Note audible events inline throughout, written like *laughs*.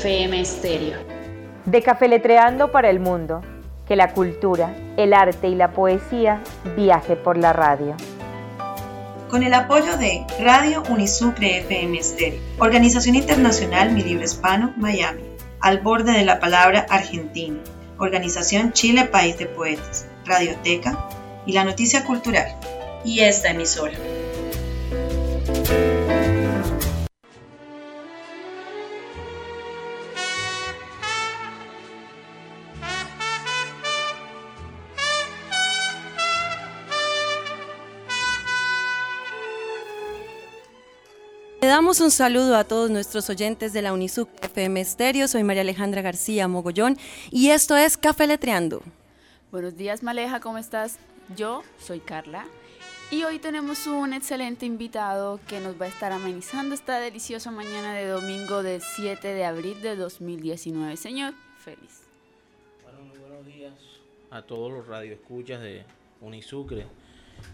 FM Estéreo. De Cafeletreando para el Mundo. Que la cultura, el arte y la poesía viaje por la radio. Con el apoyo de Radio Unisucre FM Estéreo, Organización Internacional Mi Libro Hispano, Miami, al borde de la palabra Argentina, Organización Chile País de Poetas, Radioteca y la Noticia Cultural. Y esta emisora. Le damos un saludo a todos nuestros oyentes de la Unisuc FM Stereo. Soy María Alejandra García Mogollón y esto es Café Letreando. Buenos días, Maleja, ¿cómo estás? Yo soy Carla y hoy tenemos un excelente invitado que nos va a estar amenizando esta deliciosa mañana de domingo del 7 de abril de 2019. Señor, feliz. Bueno, muy buenos días a todos los radioescuchas de Unisucre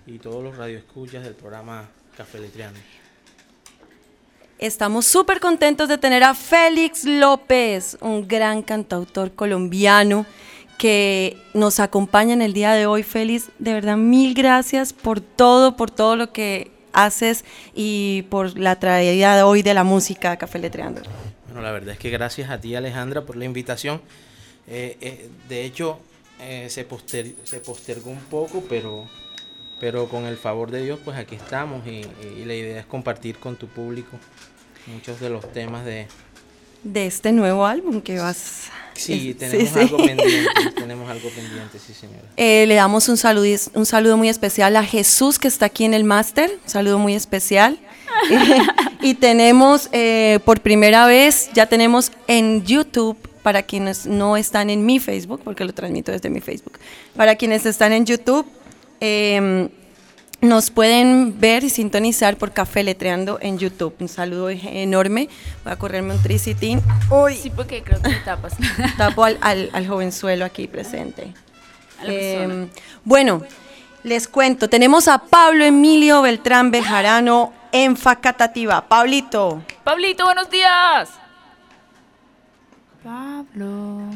y todos los radioescuchas del programa Café Letreando. Estamos súper contentos de tener a Félix López, un gran cantautor colombiano que nos acompaña en el día de hoy. Félix, de verdad, mil gracias por todo, por todo lo que haces y por la traída de hoy de la música Café Letreando. Bueno, la verdad es que gracias a ti, Alejandra, por la invitación. Eh, eh, de hecho, eh, se postergó un poco, pero, pero con el favor de Dios, pues aquí estamos y, y la idea es compartir con tu público muchos de los temas de... De este nuevo álbum que vas... Sí, tenemos sí, algo sí. pendiente, *laughs* tenemos algo pendiente, sí señora. Eh, le damos un saludo, un saludo muy especial a Jesús que está aquí en el máster, un saludo muy especial. *laughs* y tenemos eh, por primera vez, ya tenemos en YouTube, para quienes no están en mi Facebook, porque lo transmito desde mi Facebook, para quienes están en YouTube, eh, nos pueden ver y sintonizar por Café Letreando en YouTube. Un saludo enorme. Voy a correrme un tricitín. Uy. Sí, porque creo que tapas. *laughs* Tapo al, al, al jovenzuelo aquí presente. Eh, bueno, les cuento. Tenemos a Pablo Emilio Beltrán Bejarano en Facatativa. Pablito. Pablito, buenos días. Pablo.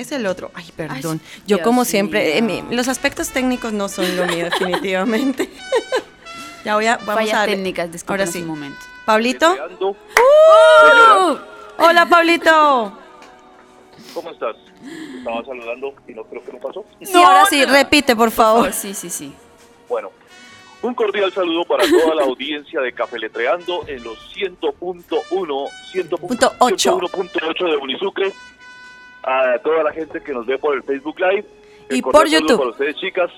Es el otro. Ay, perdón. Ay, Yo como siempre, eh, mi, los aspectos técnicos no son lo mío *laughs* definitivamente. ya voy a vamos Fallas a darle. técnicas, Ahora sí. un momento. Pablito. ¡Uh! Hola, Pablito. ¿Cómo estás? Estaba saludando y no creo que no pasó. Sí, no, ahora sí, no. repite, por favor. Sí, sí, sí. Bueno, un cordial saludo para toda la audiencia de Café Letreando en los 100.1, 100.8 de Unisucre a toda la gente que nos ve por el Facebook Live. El y por YouTube. Para ustedes, chicas,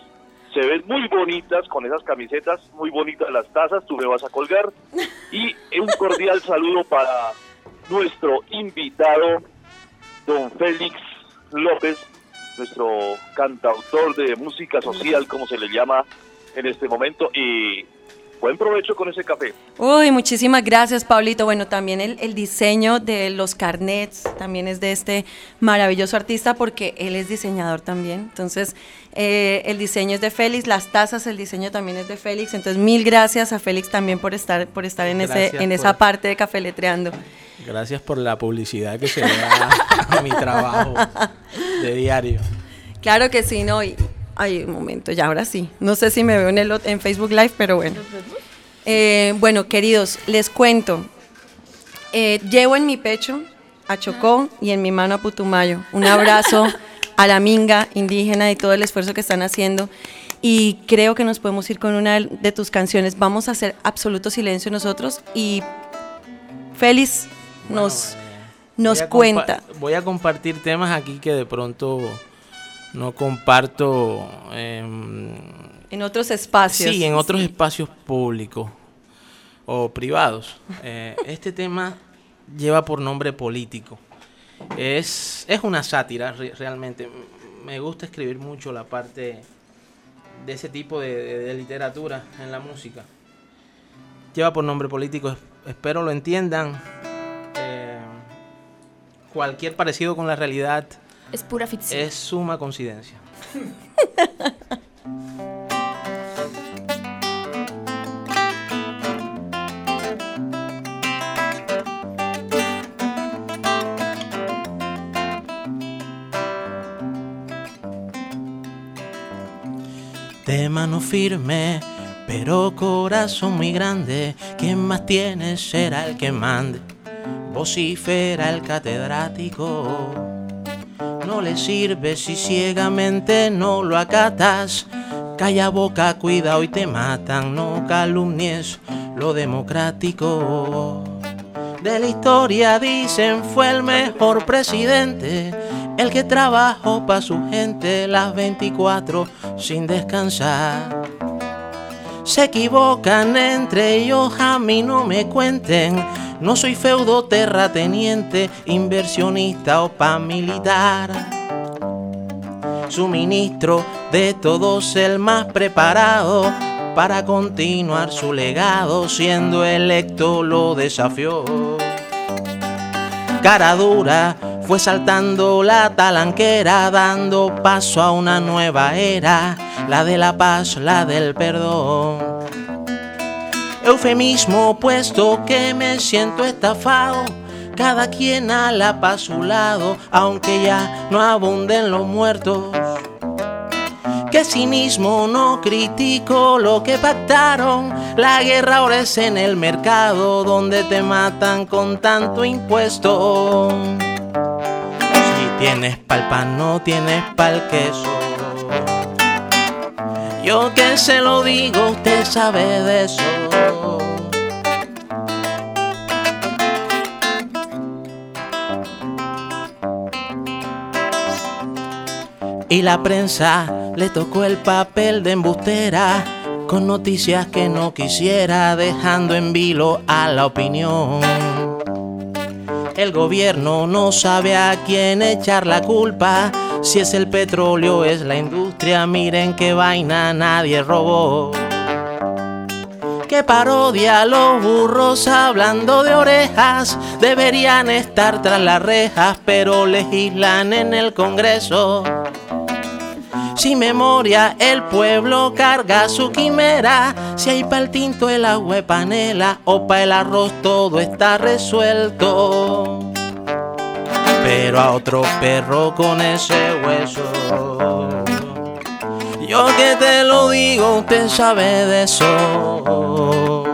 se ven muy bonitas con esas camisetas, muy bonitas las tazas, tú me vas a colgar. *laughs* Y un cordial saludo para nuestro invitado, don Félix López, nuestro cantautor de música social, como se le llama en este momento. Y buen provecho con ese café. Uy, muchísimas gracias, Pablito. Bueno, también el, el, diseño de los carnets también es de este maravilloso artista porque él es diseñador también. Entonces, eh, el diseño es de Félix, las tazas, el diseño también es de Félix. Entonces, mil gracias a Félix también por estar, por estar en, ese, en esa parte de Café Letreando. Gracias por la publicidad que se da a mi trabajo de diario. *laughs* Claro que sí, ¿no? Y, Ay, un momento, ya ahora sí. No sé si me veo en, el, en Facebook Live, pero bueno. Eh, bueno, queridos, les cuento. Eh, llevo en mi pecho a Chocó y en mi mano a Putumayo. Un abrazo *laughs* a la minga indígena y todo el esfuerzo que están haciendo. Y creo que nos podemos ir con una de tus canciones. Vamos a hacer absoluto silencio nosotros y Félix nos, bueno, nos voy cuenta. Voy a compartir temas aquí que de pronto no comparto eh, en otros espacios. Sí, en otros sí. espacios públicos o privados. *laughs* Eh, este tema lleva por nombre político. Es, es una sátira re realmente. Me gusta escribir mucho la parte de ese tipo de, de, de literatura en la música. Lleva por nombre político. Espero lo entiendan. Eh, cualquier parecido con la realidad es pura ficción. Es suma coincidencia. de mano firme, pero corazón muy grande. Quien más tiene será el que mande, vocifera el catedrático. No le sirve si ciegamente no lo acatas. Calla boca, cuida, hoy te matan. No calumnies lo democrático. De la historia dicen fue el mejor presidente, el que trabajó para su gente las 24 sin descansar. Se equivocan entre ellos, a mí no me cuenten. No soy feudo terrateniente, inversionista o militar. Suministro de todos el más preparado para continuar su legado, siendo electo lo desafió. Cara dura fue saltando la talanquera, dando paso a una nueva era, la de la paz, la del perdón. Eufemismo puesto que me siento estafado, cada quien a la paz su lado, aunque ya no abunden los muertos que cinismo no critico lo que pactaron. La guerra ahora es en el mercado donde te matan con tanto impuesto. Si tienes pal pan, no tienes pal queso. Yo que se lo digo, usted sabe de eso. Y la prensa le tocó el papel de embustera con noticias que no quisiera, dejando en vilo a la opinión. El gobierno no sabe a quién echar la culpa. Si es el petróleo, es la industria. Miren qué vaina nadie robó. Qué parodia los burros hablando de orejas. Deberían estar tras las rejas, pero legislan en el Congreso. Sin memoria el pueblo carga su quimera. Si hay pa'l tinto el agua de panela o pa' el arroz todo está resuelto. Pero a otro perro con ese hueso. Yo que te lo digo, usted sabe de eso.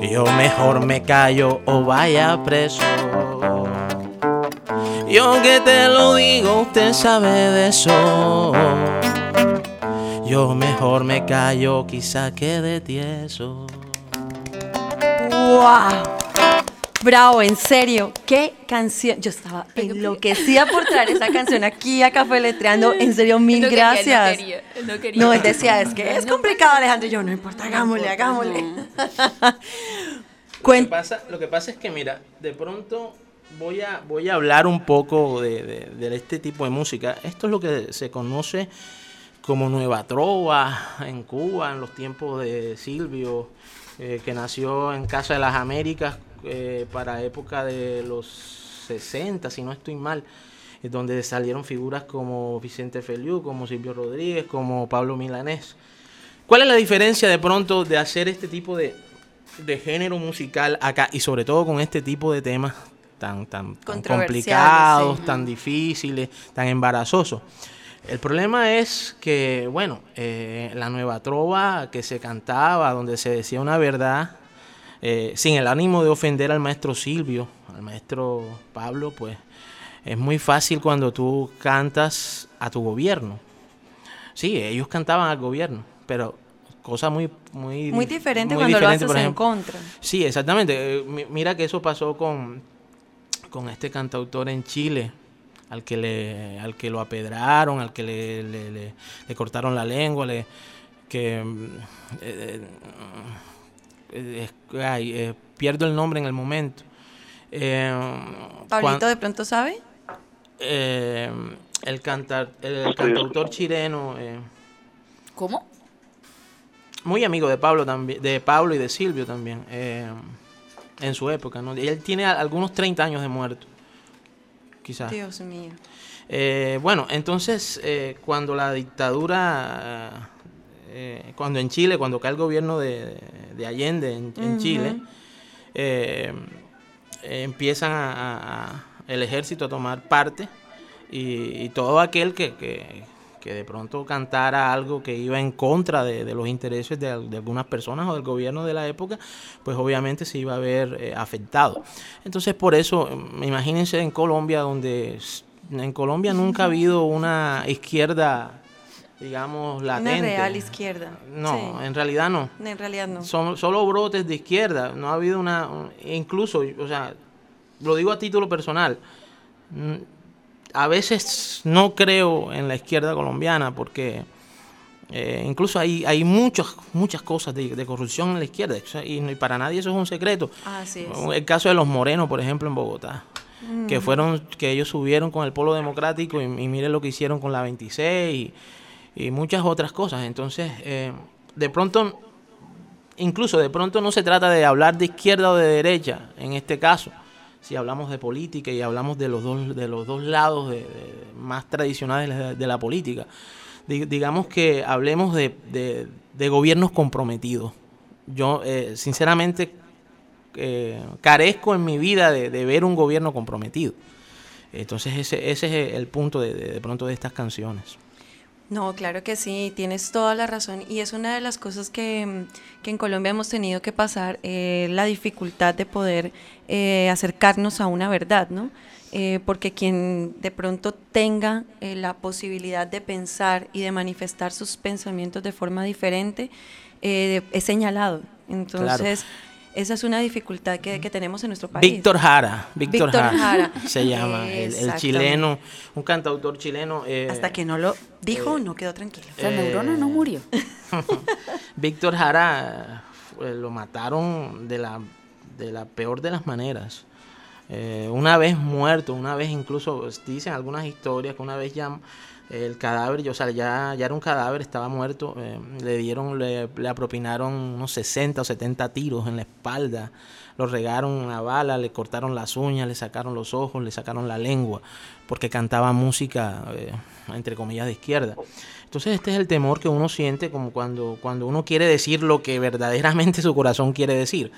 Yo mejor me callo o vaya preso. Yo que te lo digo, usted sabe de eso. Yo mejor me callo, quizá quede tieso. ¡Wow! Bravo, en serio, qué canción. Yo estaba enloquecida por traer esa canción aquí a Café Letreando. En serio, mil gracias. no, él decía, es que es complicado, Alejandro. Y yo, no importa, hagámosle, hagámosle. *laughs* Lo que, pasa, lo que pasa es que, mira, de pronto voy a, voy a hablar un poco de, este tipo de música. Esto es lo que se conoce como Nueva Trova en Cuba, en los tiempos de Silvio, eh, que nació en Casa de las Américas eh, para época de los 60, si no estoy mal, donde salieron figuras como Vicente Feliu, como Silvio Rodríguez, como Pablo Milanés. ¿Cuál es la diferencia de pronto de hacer este tipo de, de género musical acá y sobre todo con este tipo de temas tan, tan, complicados, tan difíciles, tan embarazosos. El problema es que, bueno, eh, la nueva trova que se cantaba, donde se decía una verdad, eh, sin el ánimo de ofender al maestro Silvio, al maestro Pablo, pues es muy fácil cuando tú cantas a tu gobierno. Sí, ellos cantaban al gobierno, pero cosa muy muy muy diferente cuando lo haces en contra. Sí, exactamente. Eh, mira que eso pasó con con este cantautor en Chile, al que le, al que lo apedraron, al que le, le, cortaron la lengua, le, que eh, eh, eh, pierdo el nombre en el momento. ¿Pablito de pronto sabe? el, cantar, el cantautor chileno. ¿Cómo? Muy amigo de Pablo también, de Pablo y de Silvio también en su época. ¿no? Él tiene algunos 30 años de muerto, quizás. Dios mío. Eh, bueno, entonces, eh, cuando la dictadura, eh, cuando en Chile, cuando cae el gobierno de, Allende en, Chile, empiezan a, el ejército a tomar parte y, todo aquel que, que de pronto cantara algo que iba en contra de, los intereses de, algunas personas o del gobierno de la época, pues obviamente se iba a ver eh, afectado. Entonces por eso, mm, imagínense en Colombia, donde en Colombia nunca ha habido una izquierda digamos, latente. Una real izquierda. No, en realidad no. En realidad no. Son solo brotes de izquierda. No ha habido una. Incluso, o sea, lo digo a título personal. A veces no creo en la izquierda colombiana porque eh, incluso hay, hay muchas, muchas cosas de, corrupción en la izquierda y, para nadie eso es un secreto. El caso de los morenos, por ejemplo, en Bogotá. Que mm. fueron, que ellos subieron con el polo democrático y, y miren lo que hicieron con la 26 y, y muchas otras cosas. Entonces, eh, de pronto, incluso de pronto no se trata de hablar de izquierda o de derecha, en este caso, si hablamos de política y hablamos de los dos, de los dos lados de, más tradicionales de, la política. digamos que hablemos de, gobiernos comprometidos. Yo, eh, sinceramente, eh, carezco en mi vida de, ver un gobierno comprometido. Entonces ese, ese es el punto de, de pronto de estas canciones. No, claro que sí, tienes toda la razón y es una de las cosas que, mm, en Colombia hemos tenido que pasar, eh, la dificultad de poder eh, acercarnos a una verdad, ¿no? Eh, porque quien de pronto tenga la posibilidad de pensar y de manifestar sus pensamientos de forma diferente, es señalado. Entonces... Esa es una dificultad que, tenemos en nuestro país. Víctor Jara, Víctor, Jara, se llama, el, chileno, un cantautor chileno. Eh, Hasta que no lo dijo, eh, no quedó tranquilo. La neurona no murió. *laughs* Víctor Jara lo mataron de la, de la peor de las maneras. Eh, una vez muerto, una vez incluso dicen algunas historias que una vez ya el cadáver, o sea, ya, ya era un cadáver, estaba muerto, eh, le dieron, le, apropinaron unos 60 o 70 tiros en la espalda, lo regaron una bala, le cortaron las uñas, le sacaron los ojos, le sacaron la lengua, porque cantaba música, eh, entre comillas, de izquierda. Entonces este es el temor que uno siente como cuando, cuando uno quiere decir lo que verdaderamente su corazón quiere decir.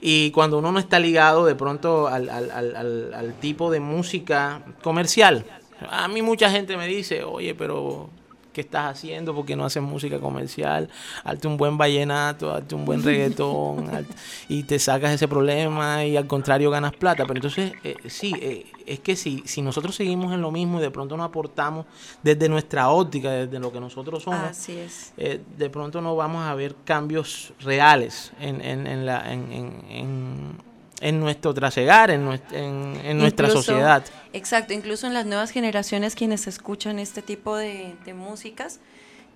Y cuando uno no está ligado de pronto al, al, al tipo de música comercial, a mí mucha gente me dice, oye, pero ¿qué estás haciendo? ¿Por qué no haces música comercial? Hazte un buen vallenato, hazte un buen reggaetón *laughs* y te sacas ese problema y al contrario ganas plata. Pero entonces, eh, sí, eh, es que si, si nosotros seguimos en lo mismo y de pronto no aportamos desde nuestra óptica, desde lo que nosotros somos, eh, de pronto no vamos a ver cambios reales en, en, en, la, en en nuestro trasegar, en, en, nuestra sociedad. Exacto, incluso en las nuevas generaciones quienes escuchan este tipo de, músicas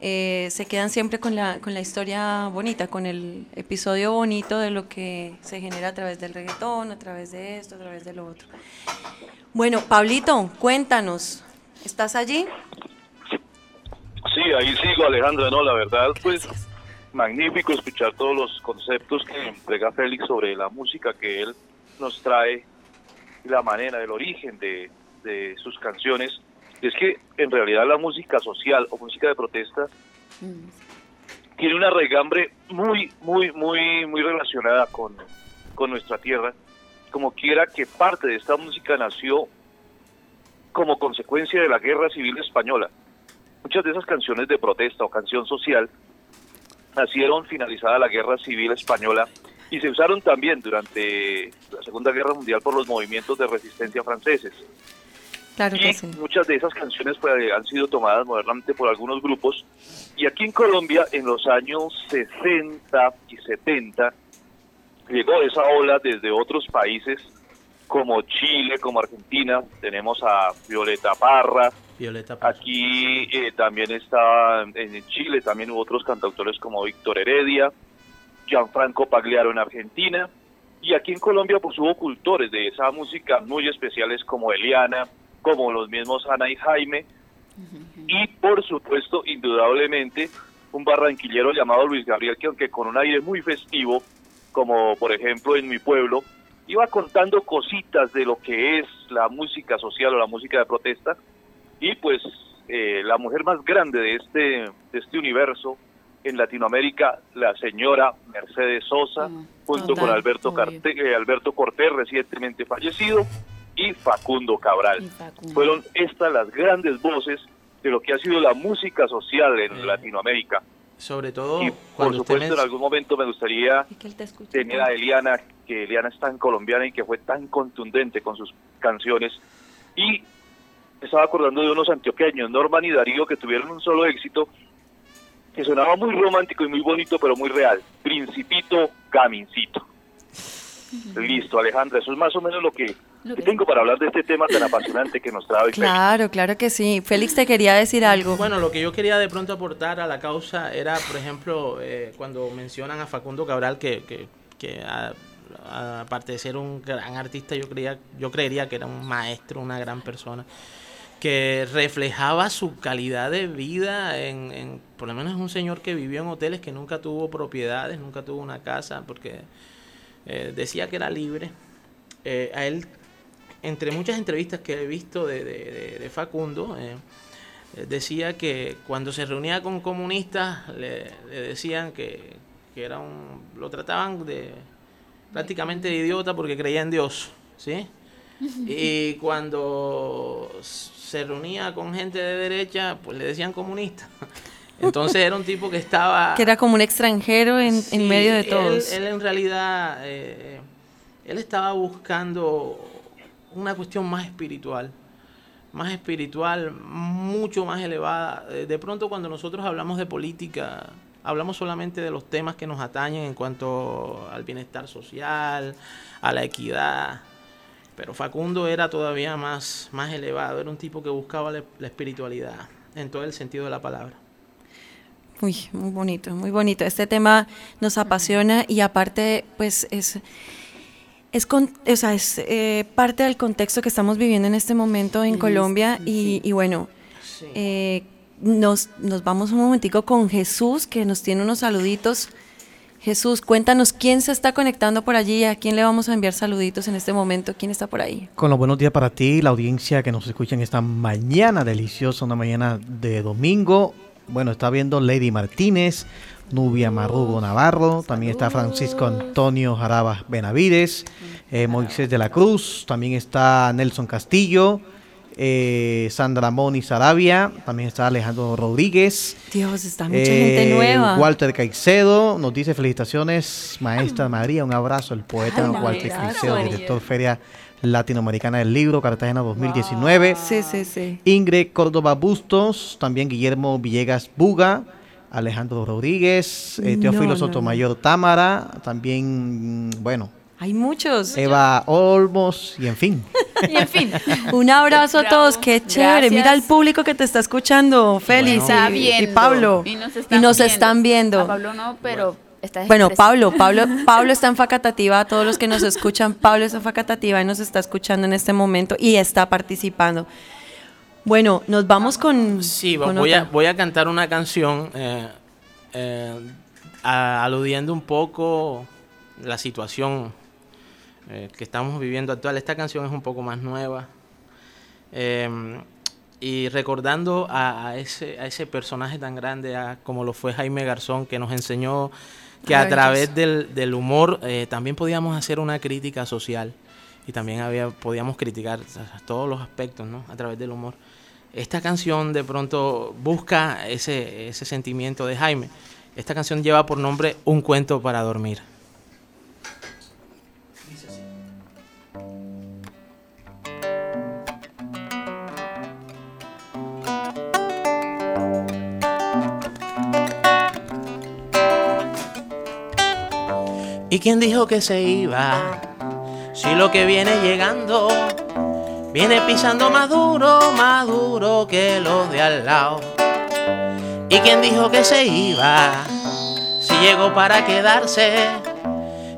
eh, se quedan siempre con la, con la historia bonita, con el episodio bonito de lo que se genera a través del reggaetón, a través de esto, a través de lo otro. Bueno, Pablito, cuéntanos, ¿estás allí? Sí, ahí sigo, Alejandra, no, la verdad, pues magnífico escuchar todos los conceptos que entrega Félix sobre la música que él nos trae, la manera, el origen de, de sus canciones. Es que en realidad la música social o música de protesta mm. tiene una regambre muy, muy, muy, muy relacionada con, con nuestra tierra. Como quiera que parte de esta música nació como consecuencia de la guerra civil española. Muchas de esas canciones de protesta o canción social nacieron finalizada la Guerra Civil Española y se usaron también durante la Segunda Guerra Mundial por los movimientos de resistencia franceses. Claro y muchas de esas canciones pues, han sido tomadas modernamente por algunos grupos. Y aquí en Colombia, en los años 60 y 70, llegó esa ola desde otros países como Chile, como Argentina. Tenemos a Violeta Parra, Aquí eh, también está, en Chile también hubo otros cantautores como Víctor Heredia, Gianfranco Pagliaro en Argentina, y aquí en Colombia pues hubo cultores de esa música muy especiales como Eliana, como los mismos Ana y Jaime, y por supuesto, indudablemente, un barranquillero llamado Luis Gabriel, que aunque con un aire muy festivo, como por ejemplo en mi pueblo, iba contando cositas de lo que es la música social o la música de protesta, y pues eh, la mujer más grande de este, de este universo en Latinoamérica, la señora Mercedes Sosa, mm, junto con Alberto, eh, Alberto Cortés, recientemente fallecido, y Facundo Cabral. Fueron estas las grandes voces de lo que ha sido la música social en Eh, Latinoamérica. Sobre todo Y por supuesto en algún momento me gustaría Y que te tener a Eliana, que Eliana es tan colombiana y que fue tan contundente con sus canciones. Y estaba acordando de unos antioqueños, Norman y Darío, que tuvieron un solo éxito que sonaba muy romántico y muy bonito, pero muy real. Principito, Camincito. Listo, Alejandra, eso es más o menos lo que, Lo que que- tengo para hablar de este tema tan apasionante que nos trae. Félix. Claro, claro que sí. Félix te quería decir algo. Bueno, lo que yo quería de pronto aportar a la causa era, por ejemplo, eh, cuando mencionan a Facundo Cabral, que, que, que a- a- aparte de ser un gran artista, yo, creía, yo creería que era un maestro, una gran persona, que reflejaba su calidad de vida en, en- por lo menos es un señor que vivió en hoteles, que nunca tuvo propiedades, nunca tuvo una casa, porque eh, decía que era libre. Eh, a él, entre muchas entrevistas que he visto de, de- de- de Facundo, eh, decía que cuando se reunía con comunistas le, le decían que, que era un, lo trataban de prácticamente de idiota porque creía en Dios, ¿sí? *laughs* Y cuando se reunía con gente de derecha, pues le decían comunista. *laughs* Entonces era un tipo que estaba... *laughs* Que era como un extranjero en, en medio de todos. Él, en realidad, eh, él estaba buscando una cuestión más espiritual, más espiritual, mucho más elevada. Eh, De pronto cuando nosotros hablamos de política, hablamos solamente de los temas que nos atañen en cuanto al bienestar social, a la equidad. Pero Facundo era todavía más, más elevado, era un tipo que buscaba la- la espiritualidad en todo el sentido de la palabra. Uy, muy bonito, muy bonito. Este tema nos apasiona y aparte, pues es, es, con- o sea, es eh, parte del contexto que estamos viviendo en este momento en Colombia y, y bueno, Sí. eh, nos, nos vamos un momentico con Jesús que nos tiene unos saluditos. Jesús, cuéntanos quién se está conectando por allí, a quién le vamos a enviar saluditos en este momento, quién está por ahí. Con los buenos días para ti, la audiencia que nos escucha en esta mañana deliciosa, una mañana de domingo. Bueno, está viendo Lady Martínez, Nubia Marrugo Navarro, también está Francisco Antonio Jaraba Benavides, eh, Moisés de la Cruz, también está Nelson Castillo, eh, Sandra Moni Sarabia, también está Alejandro Rodríguez. Dios, está mucha Eh, gente nueva. Walter Caicedo nos dice felicitaciones, maestra María, un abrazo, el poeta Ay, Walter Caicedo, director Feria Latinoamericana del Libro, Cartagena 2019. Sí, sí, sí. Ingrid Córdoba Bustos, también Guillermo Villegas Buga, Alejandro Rodríguez, eh, Teófilo no, Sotomayor Támara, también, mm, bueno, Hay muchos. Eva Olmos, y en fin. *laughs* Y en fin, Un abrazo a todos, qué chévere. gracias. Mira al público que te está escuchando, Félix está y, y viendo. Pablo. Y nos Y nos están están viendo. A Pablo no, pero está Bueno. Pablo, Pablo, *laughs* Pablo está en Facatativa, a todos los que nos escuchan, Pablo está en Facatativa y nos está escuchando en este momento y está participando. Bueno, nos vamos con. Sí, con voy a, otra. voy a cantar una canción eh, eh, a- aludiendo un poco la situación eh, que estamos viviendo actual. Esta canción es un poco más nueva. eh, y recordando a, a ese, a ese personaje tan grande a- como lo fue Jaime Garzón, que nos enseñó que a través del, del humor eh, también podíamos hacer una crítica social y también había, podíamos criticar todos los aspectos ¿no? a través del humor. Esta canción de pronto busca ese, ese sentimiento de Jaime. Esta canción lleva por nombre Un cuento para dormir. ¿Y quién dijo que se iba? Si lo que viene llegando viene pisando más duro, más duro que los de al lado. ¿Y quién dijo que se iba? Si llegó para quedarse,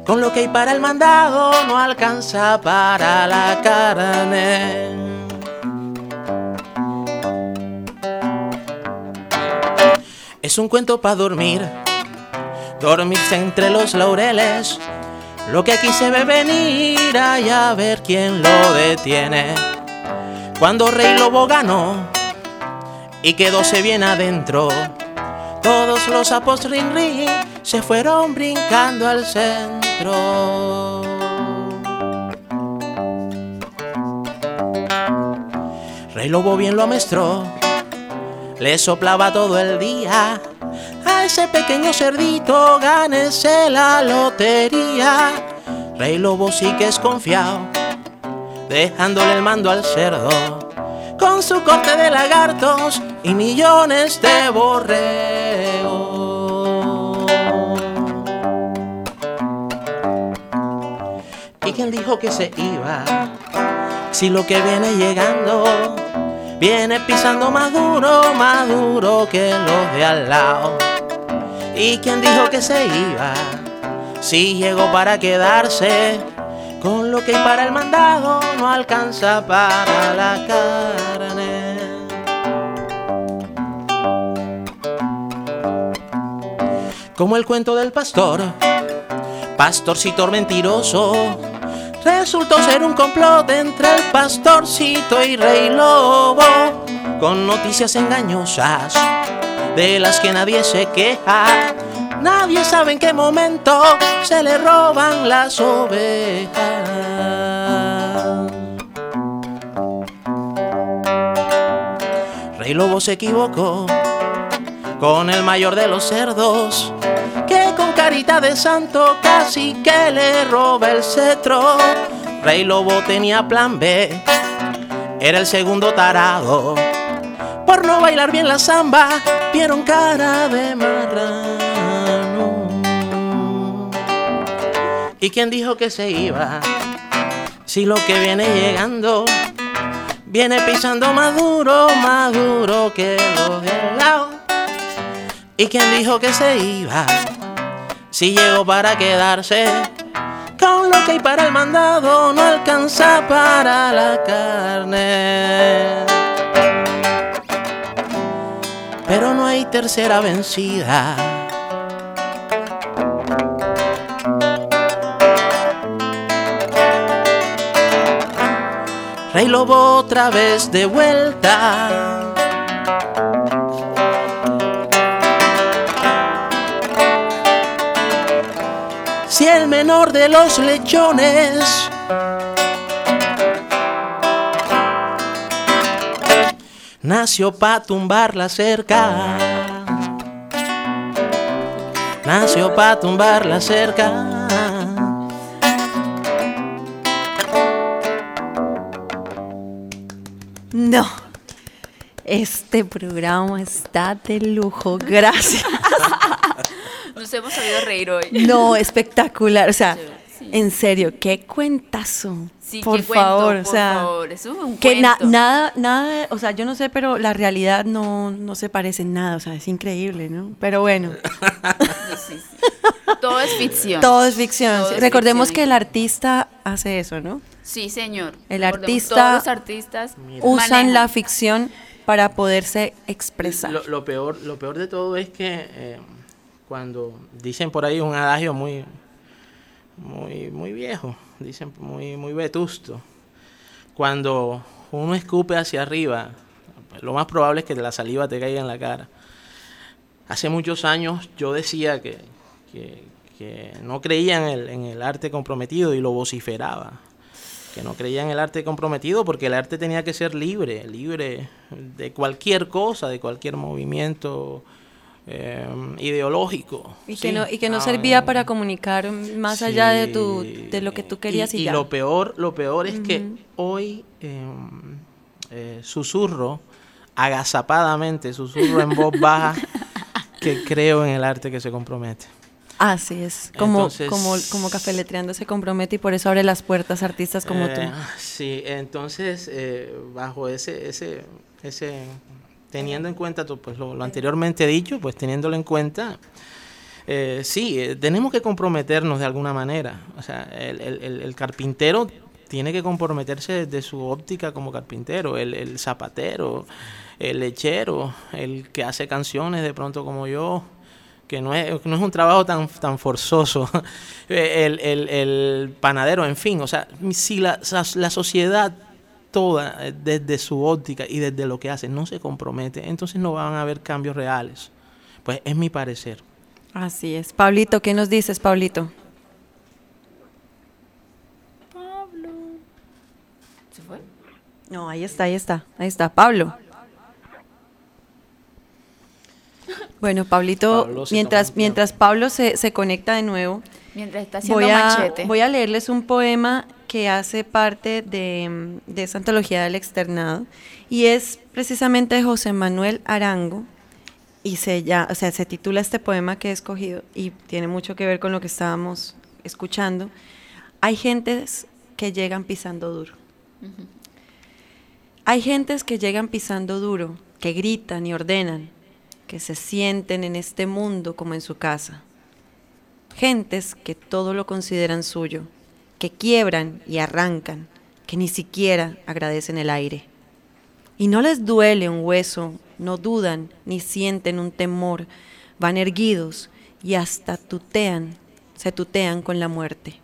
con lo que hay para el mandado no alcanza para la carne. Es un cuento para dormir, dormirse entre los laureles. Lo que aquí se ve venir, allá a ver quién lo detiene. Cuando Rey Lobo ganó y quedóse bien adentro, todos los sapos ring ring se fueron brincando al centro. Rey Lobo bien lo amestró le soplaba todo el día. A ese pequeño cerdito gánese la lotería. Rey Lobo sí que es confiado, dejándole el mando al cerdo. Con su corte de lagartos y millones de borreos. ¿Y quién dijo que se iba? Si lo que viene llegando viene pisando más duro, más duro que los de al lado. ¿Y quién dijo que se iba? Si llegó para quedarse, con lo que para el mandado no alcanza para la carne. Como el cuento del pastor, pastorcito mentiroso resultó ser un complot entre el pastorcito y rey lobo, con noticias engañosas de las que nadie se queja. Nadie sabe en qué momento se le roban las ovejas. Rey Lobo se equivocó con el mayor de los cerdos que con carita de santo casi que le roba el cetro. Rey Lobo tenía plan B, era el segundo tarado. Por no bailar bien la samba, vieron cara de marrano. ¿Y quién dijo que se iba? Si lo que viene llegando viene pisando más duro, más duro que los del. ¿Y quién dijo que se iba? Si llegó para quedarse, con lo que hay para el mandado no alcanza para la carne. Pero no hay tercera vencida. Rey Lobo otra vez de vuelta. Si el menor de los lechones nació pa' tumbar la cerca, nació pa' tumbar la cerca. No. Este programa está de lujo. Gracias. *laughs* Nos hemos sabido reír hoy. No, espectacular. O sea, Sí. en serio, qué cuentazo. Sí, por qué cuento, favor, o por sea, favor, eso es un que na- nada, nada, o sea, yo no sé, pero la realidad no, no se parece en nada, o sea, es increíble, ¿no? Pero bueno, *laughs* Sí, sí. Todo es ficción. todo es ficción. Todo es Recordemos ficción. que el artista hace eso, ¿no? Sí, señor. El Recordemos, artista Todos los artistas Usan manejan. la ficción para poderse expresar. Lo, lo peor, lo peor de todo es que eh, cuando dicen por ahí un adagio muy, muy, muy viejo, dicen muy, muy vetusto, cuando uno escupe hacia arriba, lo más probable es que la saliva te caiga en la cara. Hace muchos años yo decía que, que- que no creía en el, en el arte comprometido y lo vociferaba. Que no creía en el arte comprometido porque el arte tenía que ser libre, libre de cualquier cosa, de cualquier movimiento eh, ideológico. Y Sí. que no, y que no Ah, servía para comunicar más allá de tu de lo que tú querías y, y ya. lo peor, lo peor es que hoy eh, eh, susurro agazapadamente, susurro en voz baja *laughs* que creo en el arte que se compromete. Así es, como, Entonces- como, como Café Letreando se compromete y por eso abre las puertas a artistas como tú. Eh, Sí, entonces eh, bajo ese, ese, ese, teniendo en cuenta pues, lo, lo anteriormente dicho, pues teniéndolo en cuenta, eh, sí, eh, tenemos que comprometernos de alguna manera. O sea, el, el- el- el carpintero tiene que comprometerse desde su óptica como carpintero, el, el zapatero, el lechero, el que hace canciones de pronto como yo, que no es, no es un trabajo tan, tan forzoso, *laughs* el, el- el panadero, en fin, o sea, si la, la sociedad toda, eh, desde su óptica y desde lo que hace, no se compromete, entonces no van a haber cambios reales. Pues es mi parecer. Así es. Pablito, ¿qué nos dices, Pablito? ¿Se fue? No, ahí está, ahí está, ahí está. Pablo. Bueno, Pablito, mientras, mientras Pablo se, se, conecta de nuevo, mientras está haciendo voy, a, machete. voy a leerles un poema que hace parte de, de esa antología del externado y es precisamente de José Manuel Arango y se, ya, o sea, se titula este poema que he escogido y tiene mucho que ver con lo que estábamos escuchando. Hay gentes que llegan pisando duro. Uh -huh. Hay gentes que llegan pisando duro, que gritan y ordenan, que se sienten en este mundo como en su casa. Gentes que todo lo consideran suyo, que quiebran y arrancan, que ni siquiera agradecen el aire. Y no les duele un hueso, no dudan ni sienten un temor, van erguidos y hasta tutean, se tutean con la muerte.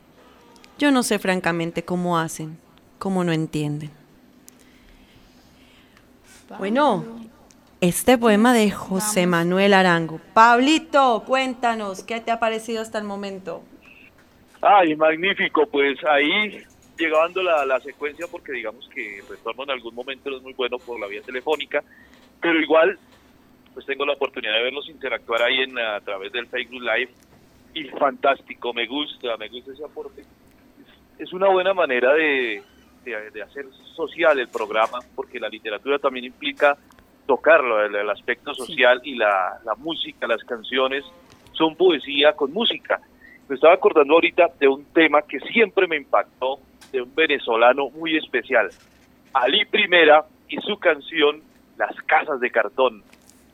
Yo no sé francamente cómo hacen, cómo no entienden. Bueno, este poema de José Manuel Arango. Pablito, cuéntanos, ¿qué te ha parecido hasta el momento? Ay, magnífico, pues ahí llegando la, la secuencia, porque digamos que el retorno en algún momento es muy bueno por la vía telefónica, pero igual pues tengo la oportunidad de verlos interactuar ahí en, a través del Facebook Live y fantástico, me gusta, me gusta ese aporte. Es, es una buena manera de, de, de, hacer social el programa, porque la literatura también implica tocarlo, el, el aspecto social sí. y la, la música, las canciones son poesía con música. Me estaba acordando ahorita de un tema que siempre me impactó, de un venezolano muy especial, Ali Primera y su canción Las Casas de Cartón.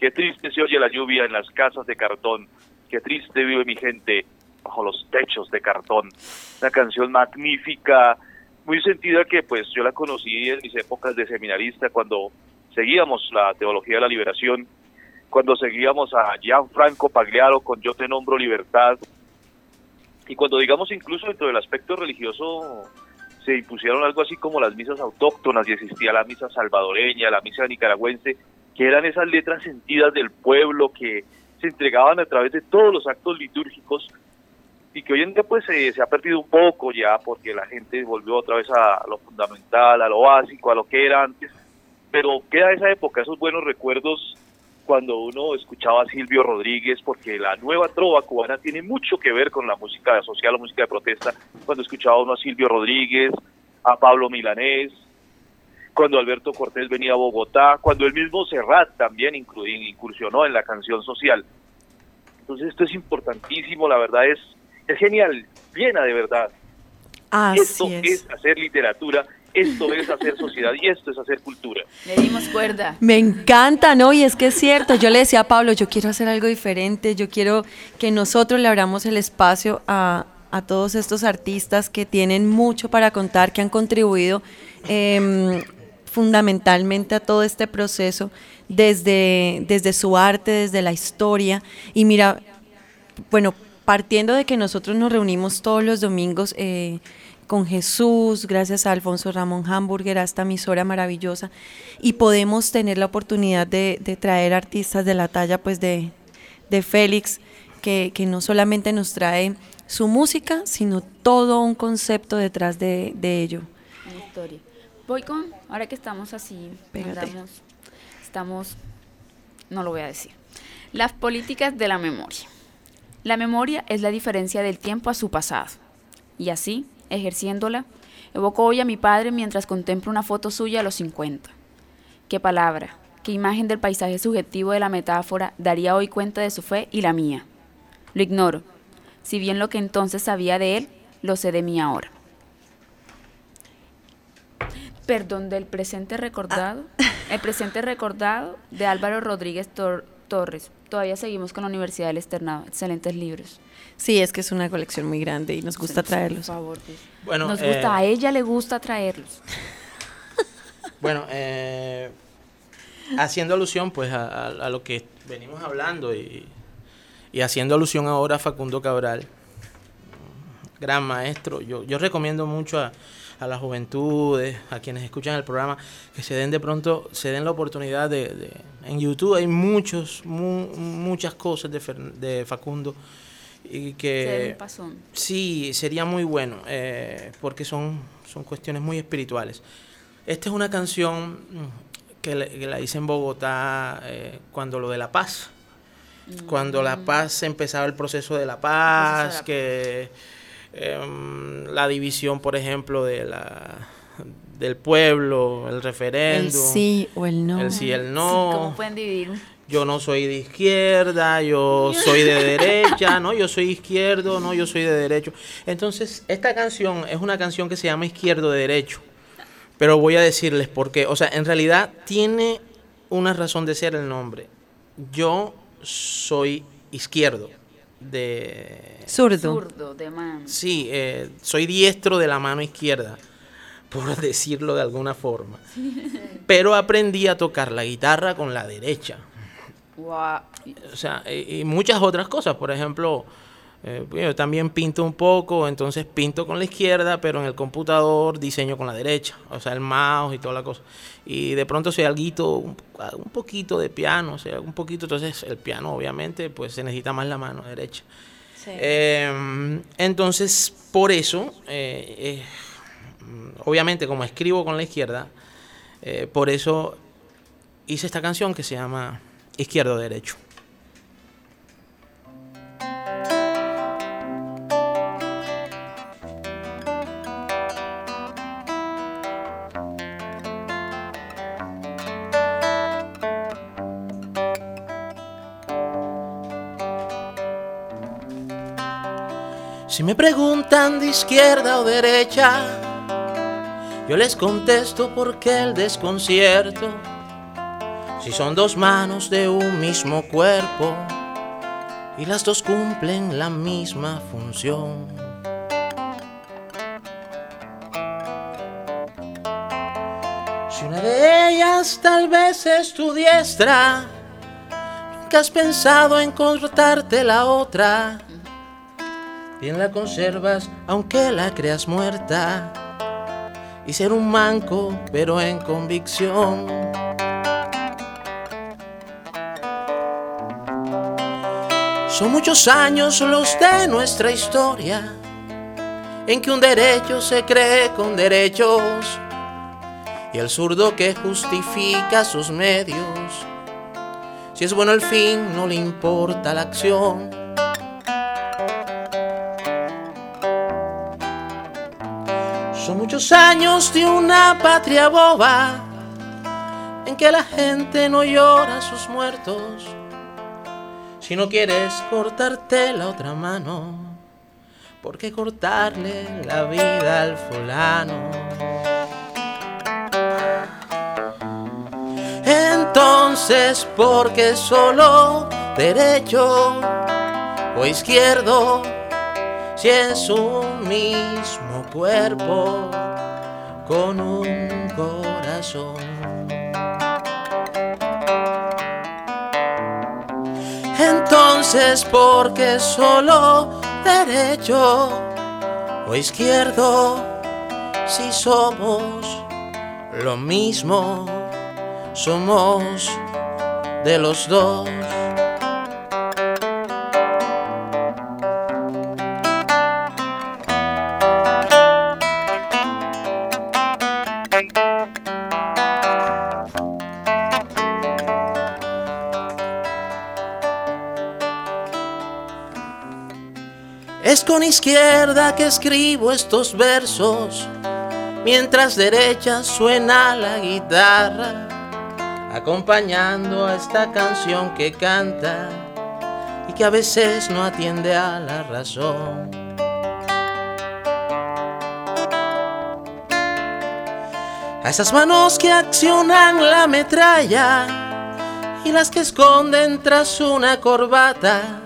Qué triste se oye la lluvia en las casas de cartón, qué triste vive mi gente bajo los techos de cartón. Una canción magnífica, muy sentida que pues yo la conocí en mis épocas de seminarista cuando seguíamos la teología de la liberación, cuando seguíamos a Gianfranco Pagliaro con Yo te nombro libertad, y cuando digamos incluso dentro del aspecto religioso se impusieron algo así como las misas autóctonas y existía la misa salvadoreña, la misa nicaragüense, que eran esas letras sentidas del pueblo que se entregaban a través de todos los actos litúrgicos y que hoy en día pues se, se ha perdido un poco ya porque la gente volvió otra vez a, lo fundamental, a lo básico, a lo que era antes, pero queda esa época, esos buenos recuerdos cuando uno escuchaba a Silvio Rodríguez, porque la nueva trova cubana tiene mucho que ver con la música social, la música de protesta, cuando escuchaba uno a Silvio Rodríguez, a Pablo Milanés, cuando Alberto Cortés venía a Bogotá, cuando el mismo Serrat también incursionó en la canción social. Entonces esto es importantísimo, la verdad es, es genial, llena de verdad. Así esto es. es hacer literatura esto es hacer sociedad y esto es hacer cultura. Le dimos cuerda. Me encanta, ¿no? Y es que es cierto, yo le decía a Pablo, yo quiero hacer algo diferente, yo quiero que nosotros le abramos el espacio a, a todos estos artistas que tienen mucho para contar, que han contribuido eh, fundamentalmente a todo este proceso desde, desde su arte, desde la historia. Y mira, bueno, partiendo de que nosotros nos reunimos todos los domingos, eh, con Jesús, gracias a Alfonso Ramón Hamburger, a esta emisora maravillosa, y podemos tener la oportunidad de, de traer artistas de la talla pues de, de Félix, que, que, no solamente nos trae su música, sino todo un concepto detrás de, de ello. Una historia. Voy con, ahora que estamos así, andamos, estamos, no lo voy a decir, las políticas de la memoria. La memoria es la diferencia del tiempo a su pasado, y así ejerciéndola, evoco hoy a mi padre mientras contemplo una foto suya a los 50. ¿Qué palabra, qué imagen del paisaje subjetivo de la metáfora daría hoy cuenta de su fe y la mía? Lo ignoro, si bien lo que entonces sabía de él, lo sé de mí ahora. Perdón, del presente recordado, el presente recordado de Álvaro Rodríguez Tor Torres. Todavía seguimos con la Universidad del Externado, excelentes libros. Sí, es que es una colección muy grande y nos gusta traerlos. Por favor, pues. Bueno, nos gusta, eh, a ella le gusta traerlos. *laughs* Bueno, eh, haciendo alusión pues a, a, a, lo que venimos hablando y, y, haciendo alusión ahora a Facundo Cabral, gran maestro, yo, yo recomiendo mucho a, a las juventudes, a quienes escuchan el programa, que se den de pronto, se den la oportunidad de, de en YouTube hay muchos, mu, muchas cosas de, de Facundo y que sí sería muy bueno eh, porque son son cuestiones muy espirituales. Esta es una canción que, le, que la hice en Bogotá eh, cuando lo de la paz Cuando la paz empezaba el proceso de la paz, que em, la división, por ejemplo, de la del pueblo, el referéndum. El sí o el no. El sí, el no. ¿Cómo pueden dividir? Yo no soy de izquierda, yo soy de derecha, no, yo soy izquierdo, no, yo soy de derecho. Entonces, esta canción es una canción que se llama Izquierdo de Derecho. Pero voy a decirles por qué. O sea, en realidad tiene una razón de ser el nombre. Yo soy izquierdo de... Zurdo. Zurdo, de man. Sí, eh, soy diestro de la mano izquierda, por *laughs* decirlo de alguna forma. *laughs* Pero aprendí a tocar la guitarra con la derecha. Guau. O sea, y, y muchas otras cosas. Por ejemplo, eh, yo también pinto un poco, entonces pinto con la izquierda, pero en el computador diseño con la derecha. O sea, el mouse y toda la cosa. Y de pronto soy algo, un, un poquito de piano, o sea, un poquito. Entonces, el piano, obviamente, pues se necesita más la mano derecha. Eh, entonces, por eso, eh, eh, obviamente, como escribo con la izquierda, por eso hice esta canción que se llama Izquierdo Derecho. Si me preguntan de izquierda o derecha, yo les contesto por qué el desconcierto. Si son dos manos de un mismo cuerpo y las dos cumplen la misma función. Si una de ellas tal vez es tu diestra, nunca has pensado en cortarte la otra. Bien la conservas aunque la creas muerta. Y ser un manco, pero en convicción. Son muchos años los de nuestra historia en que un derecho se cree con derechos y el zurdo que justifica sus medios. Si es bueno el fin, no le importa la acción. Muchos años de una patria boba en que la gente no llora a sus muertos. Si no quieres cortarte la otra mano, ¿por qué cortarle la vida al fulano? Entonces, ¿por qué solo derecho o izquierdo? Si es un mismo cuerpo con un corazón. Entonces, ¿por qué solo derecho o izquierdo? Si somos lo mismo, somos de los dos. Izquierda que escribo estos versos, mientras derecha suena la guitarra, acompañando a esta canción que canta y que a veces no atiende a la razón. A esas manos que accionan la metralla y las que esconden tras una corbata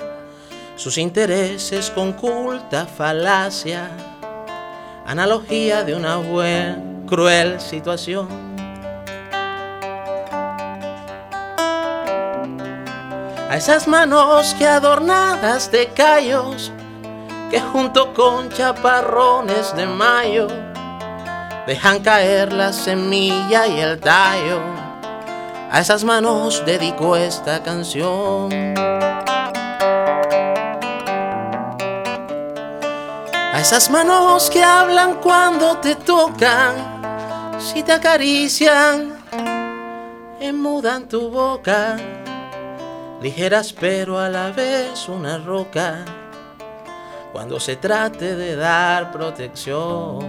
sus intereses con culta falacia, analogía de una buena, cruel situación. A esas manos que adornadas de callos, que junto con chaparrones de mayo, dejan caer la semilla y el tallo. A esas manos dedico esta canción. Esas manos que hablan cuando te tocan, si te acarician, enmudan tu boca. ligeras pero a la vez una roca, cuando se trate de dar protección.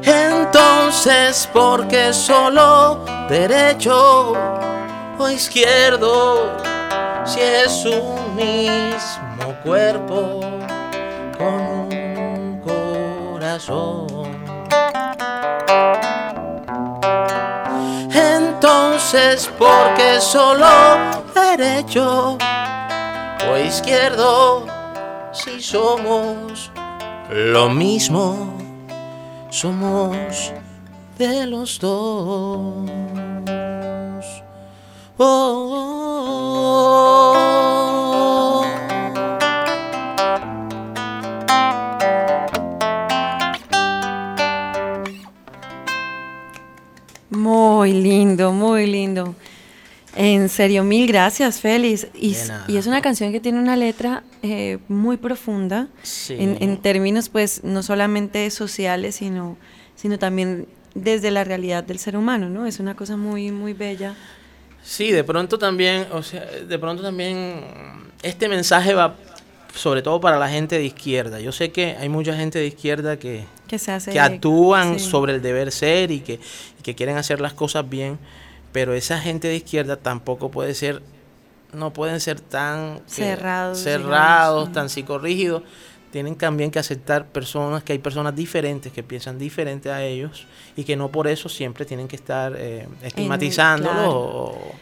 Entonces, porque solo derecho o izquierdo, si es un mismo cuerpo con un corazón. Entonces, porque solo derecho o izquierdo, si somos lo mismo, somos de los dos. Oh, oh, oh. Muy lindo, muy lindo. En serio, mil gracias, Félix. Y, es una canción que tiene una letra eh, muy profunda Sí. en, en términos, pues, no solamente sociales, sino, sino también desde la realidad del ser humano, ¿no? Es una cosa muy, muy bella. Sí, de pronto también, o sea, de pronto también este mensaje va sobre todo para la gente de izquierda. Yo sé que hay mucha gente de izquierda que, Que se hace. que actúan sí. sobre el deber ser y que, y que quieren hacer las cosas bien, pero esa gente de izquierda tampoco puede ser, no pueden ser tan que- Cerrados, cerrados, digamos. tan psicorrígidos. Tienen también que aceptar personas, que hay personas diferentes que piensan diferente a ellos y que no por eso siempre tienen que estar eh, estigmatizándolos. claro. o-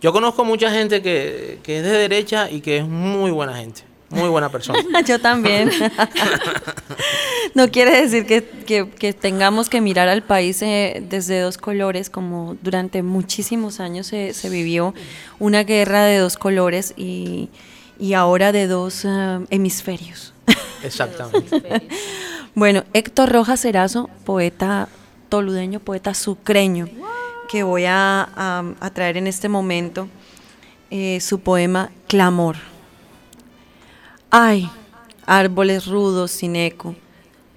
Yo conozco mucha gente que, que es de derecha y que es muy buena gente, muy buena persona. *laughs* Yo también. *laughs* no quiere decir que, que- que tengamos que mirar al país eh, desde dos colores, como durante muchísimos años se, se vivió una guerra de dos colores y, y ahora de dos eh, hemisferios. Exactamente. *laughs* Bueno, Héctor Rojas Cerazo, poeta toludeño, poeta sucreño, que voy a, a- a traer en este momento eh, su poema Clamor. Ay, árboles rudos sin eco,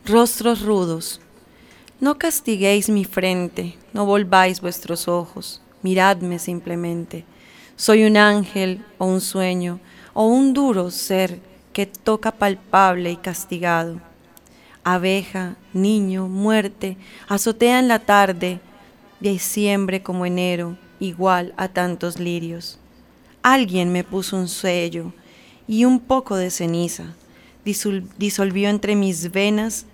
rostros rudos, no castiguéis mi frente, no volváis vuestros ojos, miradme simplemente. Soy un ángel o un sueño o un duro ser que toca palpable y castigado. Abeja, niño, muerte, azotea en la tarde, diciembre como enero, igual a tantos lirios. Alguien me puso un sello y un poco de ceniza, disolvió entre mis venas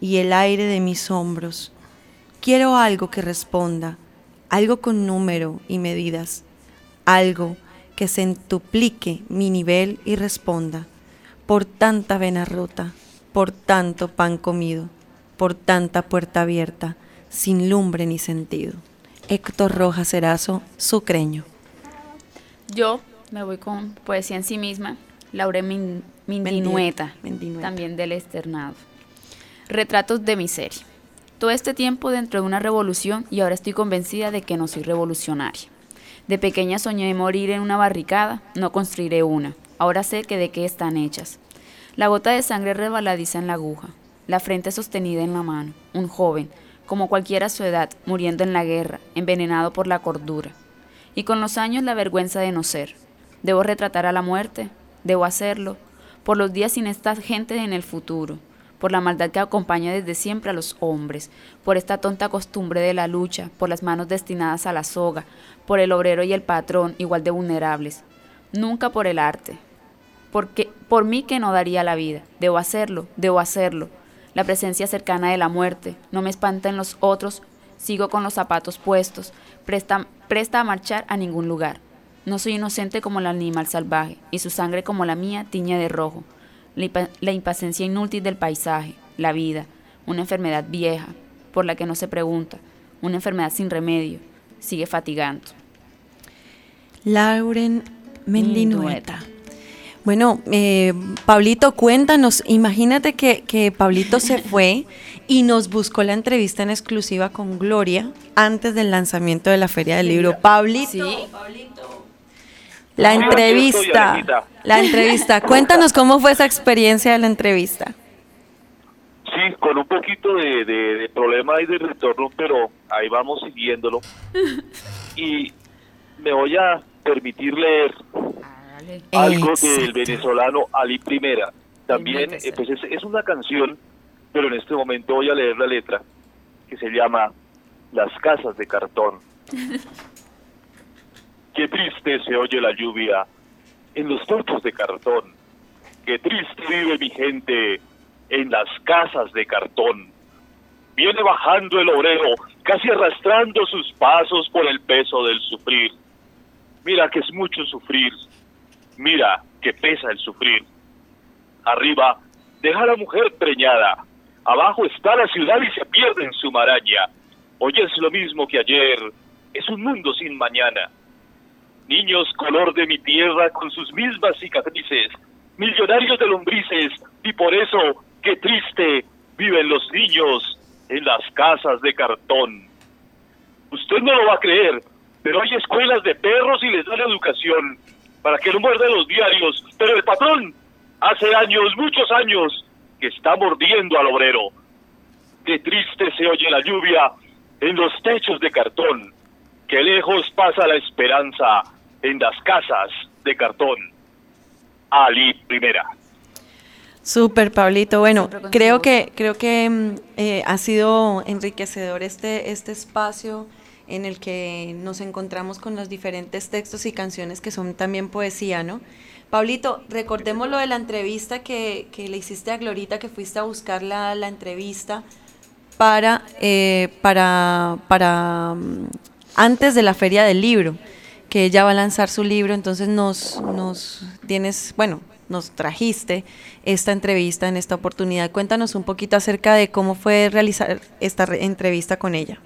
y el aire de mis hombros. Quiero algo que responda, algo con número y medidas, algo que centuplique mi nivel y responda por tanta vena rota, por tanto pan comido, por tanta puerta abierta, sin lumbre ni sentido. Héctor Rojas Erazo, sucreño. Yo me voy con poesía en sí misma, Laure Min- Mendinueta. también del externado. Retratos de miseria. Todo este tiempo dentro de una revolución y ahora estoy convencida de que no soy revolucionaria. De pequeña soñé morir en una barricada, no construiré una. Ahora sé que de qué están hechas. La gota de sangre resbaladiza en la aguja, la frente sostenida en la mano, un joven, como cualquiera a su edad, muriendo en la guerra, envenenado por la cordura. Y con los años la vergüenza de no ser. Debo retratar a la muerte, debo hacerlo, por los días sin esta gente en el futuro, por la maldad que acompaña desde siempre a los hombres, por esta tonta costumbre de la lucha, por las manos destinadas a la soga, por el obrero y el patrón igual de vulnerables. Nunca por el arte, porque por mí que no daría la vida. Debo hacerlo, debo hacerlo. La presencia cercana de la muerte no me espanta en los otros. Sigo con los zapatos puestos, presta, presta a marchar a ningún lugar. No soy inocente como el animal salvaje, y su sangre como la mía tiñe de rojo. La, impa- la impaciencia inútil del paisaje, la vida, una enfermedad vieja, por la que no se pregunta, una enfermedad sin remedio, sigue fatigando. Lauren Mendinueta. Bueno, eh, Pablito, cuéntanos, imagínate que, que Pablito se *laughs* fue y nos buscó la entrevista en exclusiva con Gloria antes del lanzamiento de la Feria del Libro. Pablito, la Aquí estoy, entrevista, la entrevista, cuéntanos cómo fue esa experiencia de la entrevista. Sí, con un poquito de, de, de problema ahí de retorno, pero ahí vamos siguiéndolo. y me voy a permitir leer algo del venezolano Ali Primera. También pues es, es una canción, pero en este momento voy a leer la letra que se llama Las casas de cartón. *laughs* Qué triste se oye la lluvia en los techos de cartón. Qué triste vive mi gente en las casas de cartón. Viene bajando el obrero, casi arrastrando sus pasos por el peso del sufrir. Mira que es mucho sufrir. Mira que pesa el sufrir. Arriba deja la mujer preñada. Abajo está la ciudad y se pierde en su maraña. Hoy es lo mismo que ayer. Es un mundo sin mañana. Niños color de mi tierra con sus mismas cicatrices. Millonarios de lombrices. Y por eso, qué triste, viven los niños en las casas de cartón. Usted no lo va a creer, pero hay escuelas de perros y les dan educación para que no muerdan los diarios. Pero el patrón, hace años, muchos años, que está mordiendo al obrero. Qué triste se oye la lluvia en los techos de cartón. Qué lejos pasa la esperanza en las casas de cartón. Ali Primera. Super, Pablito. Bueno, creo que creo que mm, eh, ha sido enriquecedor este este espacio en el que nos encontramos con los diferentes textos y canciones que son también poesía, ¿no? Pablito, recordemos lo de la entrevista que, que le hiciste a Glorita, que fuiste a buscar la, la entrevista para, eh, para, para mm, antes de la feria del libro, que ella va a lanzar su libro, entonces nos, nos tienes, bueno, nos trajiste esta entrevista en esta oportunidad. Cuéntanos un poquito acerca de cómo fue realizar esta entrevista con ella.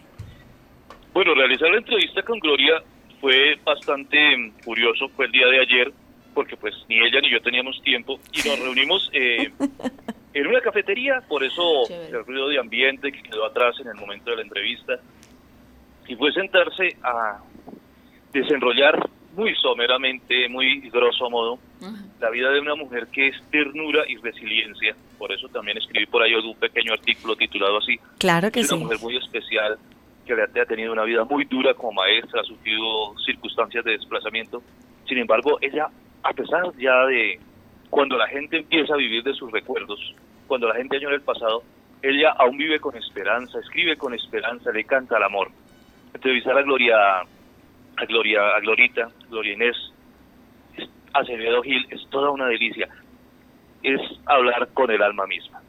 Bueno, realizar la entrevista con Gloria fue bastante curioso, fue el día de ayer, porque pues ni ella ni yo teníamos tiempo y nos *laughs* reunimos eh, *laughs* en una cafetería, por eso el ruido de ambiente que quedó atrás en el momento de la entrevista, y fue sentarse a desenrollar muy someramente, muy grosso modo, la vida de una mujer que es ternura y resiliencia. Por eso también escribí por ahí un pequeño artículo titulado así. Claro que es sí. Una mujer muy especial, que ha tenido una vida muy dura como maestra, ha sufrido circunstancias de desplazamiento. Sin embargo, ella, a pesar ya de cuando la gente empieza a vivir de sus recuerdos, cuando la gente añora el pasado, ella aún vive con esperanza, escribe con esperanza, le canta al amor. Entrevistar a Gloria a Gloria, a Glorita, Gloria Inés, Acevedo Gil, es toda una delicia. Es hablar con el alma misma.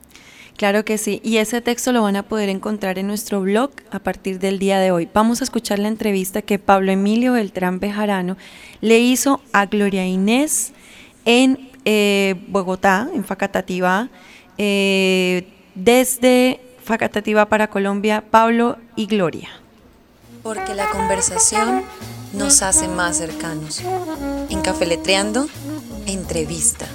Claro que sí, y ese texto lo van a poder encontrar en nuestro blog a partir del día de hoy. Vamos a escuchar la entrevista que Pablo Emilio Beltrán Bejarano le hizo a Gloria Inés en eh, Bogotá, en Facatativá, eh, desde Facatativá para Colombia, Pablo y Gloria. Porque la conversación nos hace más cercanos. En Cafeletreando, entrevista.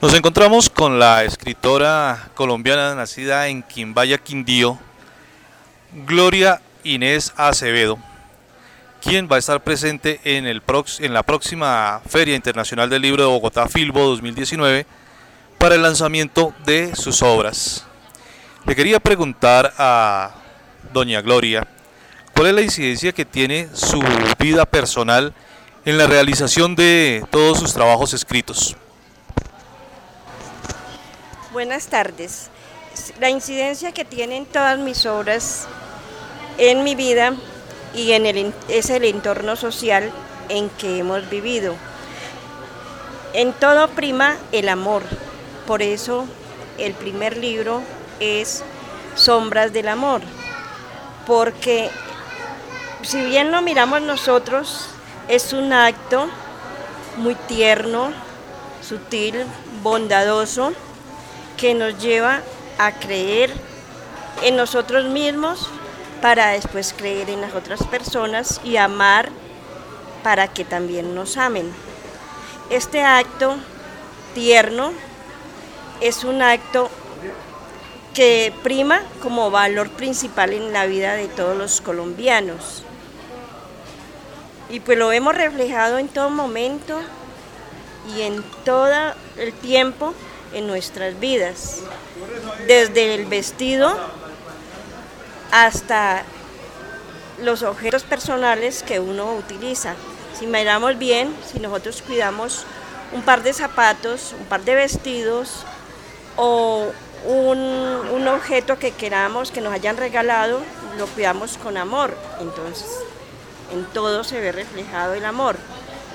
Nos encontramos con la escritora colombiana nacida en Quimbaya, Quindío, Gloria Inés Acevedo, quien va a estar presente en, el en la próxima Feria Internacional del Libro de Bogotá, Filbo 2019, para el lanzamiento de sus obras. Le quería preguntar a doña Gloria, ¿cuál es la incidencia que tiene su vida personal en la realización de todos sus trabajos escritos? Buenas tardes. La incidencia que tienen todas mis obras en mi vida y en el, es el entorno social en que hemos vivido. En todo prima el amor. Por eso el primer libro es Sombras del Amor. Porque si bien lo miramos nosotros, es un acto muy tierno, sutil, bondadoso, que nos lleva a creer en nosotros mismos para después creer en las otras personas y amar para que también nos amen. Este acto tierno es un acto que prima como valor principal en la vida de todos los colombianos. Y pues lo hemos reflejado en todo momento y en todo el tiempo en nuestras vidas, desde el vestido hasta los objetos personales que uno utiliza. Si miramos bien, si nosotros cuidamos un par de zapatos, un par de vestidos o un, un objeto que queramos, que nos hayan regalado, lo cuidamos con amor. Entonces, en todo se ve reflejado el amor.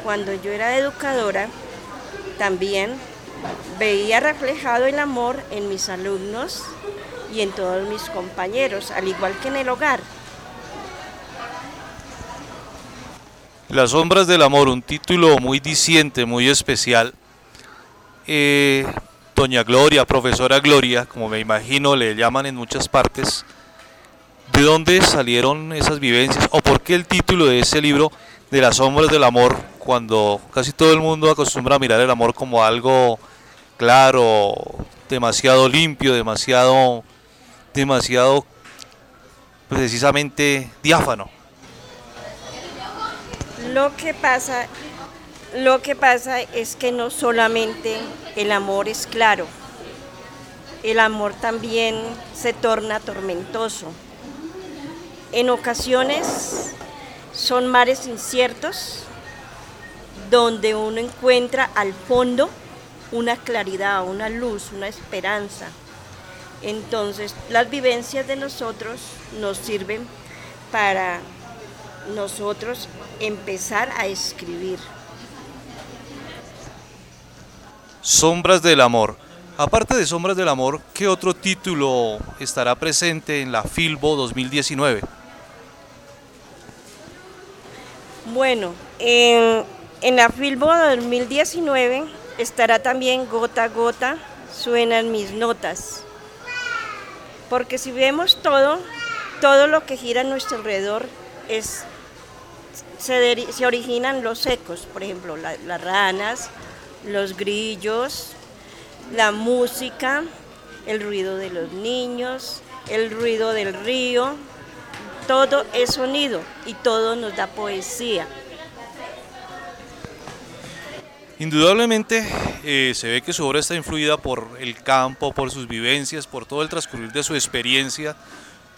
Cuando yo era educadora, también veía reflejado el amor en mis alumnos y en todos mis compañeros, al igual que en el hogar. Las sombras del amor, un título muy diciente, muy especial. Eh, Doña Gloria, profesora Gloria, como me imagino le llaman en muchas partes, ¿de dónde salieron esas vivencias o por qué el título de ese libro de las sombras del amor cuando casi todo el mundo acostumbra a mirar el amor como algo claro, demasiado limpio, demasiado, demasiado precisamente diáfano. Lo que pasa, lo que pasa es que no solamente el amor es claro, el amor también se torna tormentoso. En ocasiones son mares inciertos donde uno encuentra al fondo una claridad, una luz, una esperanza. Entonces, las vivencias de nosotros nos sirven para nosotros empezar a escribir. Sombras del Amor. Aparte de Sombras del Amor, ¿qué otro título estará presente en la Filbo 2019? Bueno, en, la Filbo 2019 estará también Gota a Gota, suenan mis notas. Porque si vemos todo, todo lo que gira a nuestro alrededor es, se, originan los ecos, por ejemplo, la- las ranas, los grillos, la música, el ruido de los niños, el ruido del río, todo es sonido y todo nos da poesía. Indudablemente eh, se ve que su obra está influida por el campo, por sus vivencias, por todo el transcurrir de su experiencia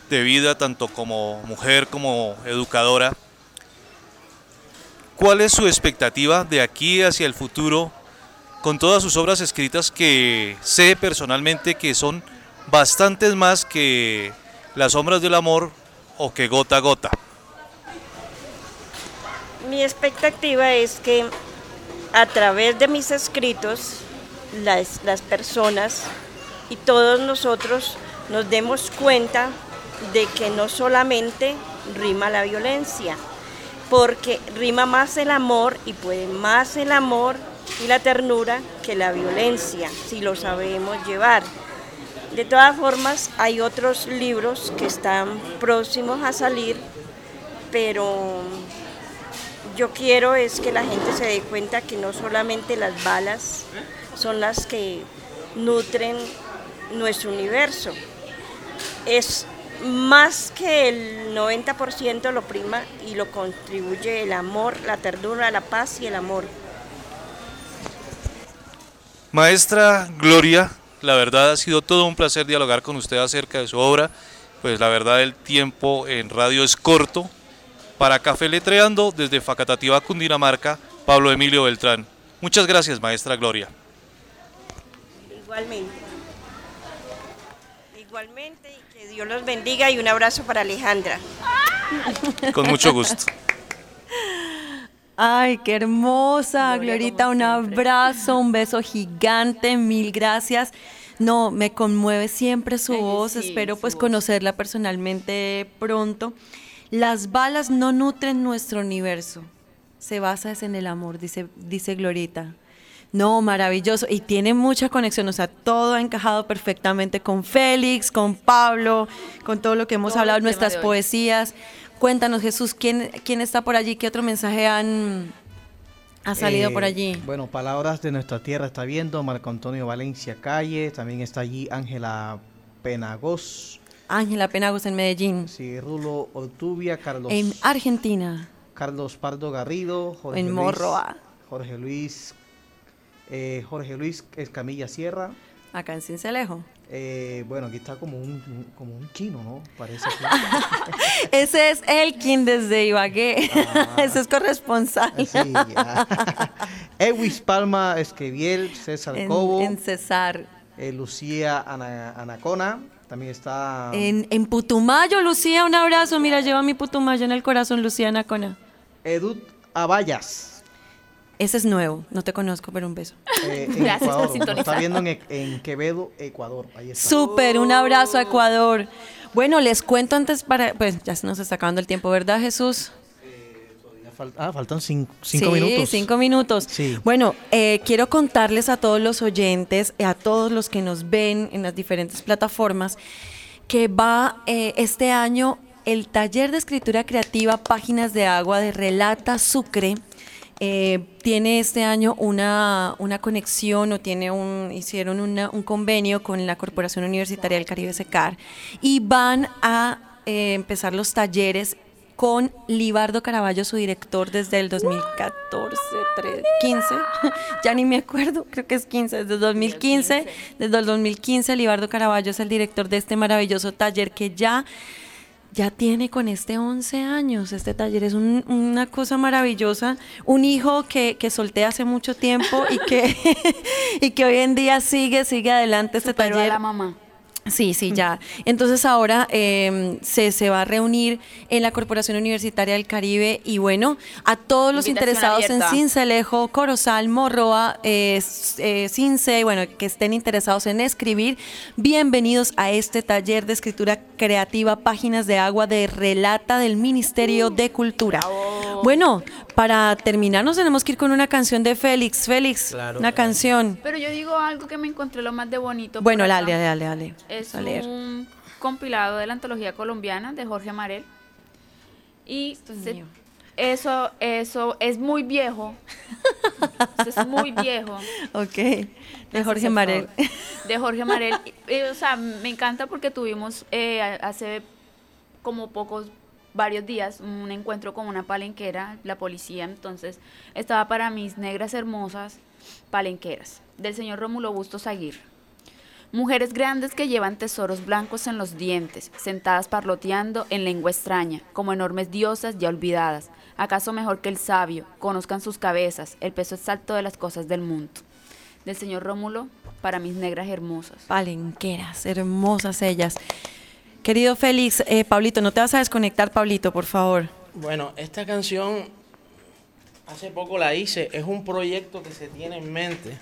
de vida, tanto como mujer como educadora. ¿Cuál es su expectativa de aquí hacia el futuro con todas sus obras escritas que sé personalmente que son bastantes más que Las sombras del amor o que Gota a Gota? Mi expectativa es que a través de mis escritos las, las personas y todos nosotros nos demos cuenta de que no solamente rima la violencia, porque rima más el amor y puede más el amor y la ternura que la violencia, si lo sabemos llevar. De todas formas, hay otros libros que están próximos a salir, pero yo quiero es que la gente se dé cuenta que no solamente las balas son las que nutren nuestro universo. Es más que el 90% lo prima y lo contribuye el amor, la ternura, la paz y el amor. Maestra Gloria, la verdad ha sido todo un placer dialogar con usted acerca de su obra. Pues la verdad el tiempo en radio es corto. Para Café Letreando, desde Facatativá, Cundinamarca, Pablo Emilio Beltrán. Muchas gracias, maestra Gloria. Igualmente. Igualmente y que Dios los bendiga y un abrazo para Alejandra. Con mucho gusto. Ay, qué hermosa, Glorita, un abrazo, un beso gigante, mil gracias. No, me conmueve siempre su Ay, voz, sí, espero su pues voz. conocerla personalmente pronto. Las balas no nutren nuestro universo, se basa en el amor, dice, dice Glorita. No, maravilloso. Y tiene mucha conexión, o sea, todo ha encajado perfectamente con Félix, con Pablo, con todo lo que hemos Todo hablado, nuestras poesías. Cuéntanos, Jesús, ¿quién, quién está por allí? ¿Qué otro mensaje han ha salido Eh, por allí? Bueno, Palabras de Nuestra Tierra está viendo, Marco Antonio Valencia Calle, también está allí Ángela Penagos, Ángela Penagos en Medellín, sí, Rulo Ortubia, Carlos, en Argentina, Carlos Pardo Garrido, Jorge en Luis, Morroa, Jorge Luis, eh, Jorge Luis Escamilla Sierra, acá en Cincelejo. Eh, bueno, aquí está como un, como un chino, ¿no? Parece *laughs* Ese es Elkin desde Ibagué. Ah. *laughs* Ese es corresponsal. Sí, *laughs* Ewis Palma Esquiviel, César Cobo. En César. Eh, Lucía Anacona. También está. En, en, Putumayo, Lucía, un abrazo. Mira, lleva mi Putumayo en el corazón, Lucía Anacona. Edut Abayas. Ese es nuevo, no te conozco, pero un beso. Eh, Gracias por sintonizar. Está viendo en, Quevedo, Ecuador. Ahí está. Súper, un abrazo a Ecuador. Bueno, les cuento antes para. Pues ya se nos está acabando el tiempo, ¿verdad, Jesús? ah, faltan cinco, cinco sí, minutos. cinco minutos. Sí. Bueno, eh, quiero contarles a todos los oyentes, a todos los que nos ven en las diferentes plataformas, que va eh, este año el taller de escritura creativa Páginas de Agua de Relata Sucre eh, tiene este año una, una, conexión o tiene un, hicieron un convenio con la Corporación Universitaria del Caribe SECAR y van a eh, empezar los talleres con Libardo Caraballo, su director desde el 2014, 15, *laughs* ya ni me acuerdo, creo que es 15, desde 2015, desde el 2015 Libardo Caraballo es el director de este maravilloso taller que ya ya tiene con este 11 años. Este taller es una cosa maravillosa. Un hijo que, que solté hace mucho tiempo y que, *laughs* y que hoy en día sigue, sigue adelante este taller. la mamá. Sí, sí, ya. Entonces ahora em, se, se, va a reunir en la Corporación Universitaria del Caribe y bueno, a todos los interesados en Cincelejo, Corozal, Morroa, eh, eh, Cince, bueno, que estén interesados en escribir, bienvenidos a este taller de escritura creativa, Páginas de Agua de Relata del Ministerio de Cultura. Bueno, para terminar nos tenemos que ir con una canción de Félix. Félix, una canción. Pero yo digo algo que me encontré lo más de bonito. Bueno, dale, dale, dale. Es un compilado de la antología colombiana de Jorge Marel. Y eso, eso es muy viejo. *laughs* es muy viejo. Ok. De Jorge Marel. De Jorge Marel. *laughs* o sea, me encanta porque tuvimos eh, hace como pocos varios días un encuentro con una palenquera, la policía, entonces estaba para mis negras hermosas palenqueras, del señor Rómulo Bustos Aguirre. Mujeres grandes que llevan tesoros blancos en los dientes, sentadas parloteando en lengua extraña, como enormes diosas ya olvidadas. ¿Acaso mejor que el sabio? Conozcan sus cabezas, el peso exacto de las cosas del mundo. Del señor Rómulo, para mis negras hermosas. Palenqueras, hermosas ellas. Querido Félix, eh, Pablito, no te vas a desconectar, Pablito, por favor. Bueno, esta canción hace poco la hice, es un proyecto que se tiene en mente.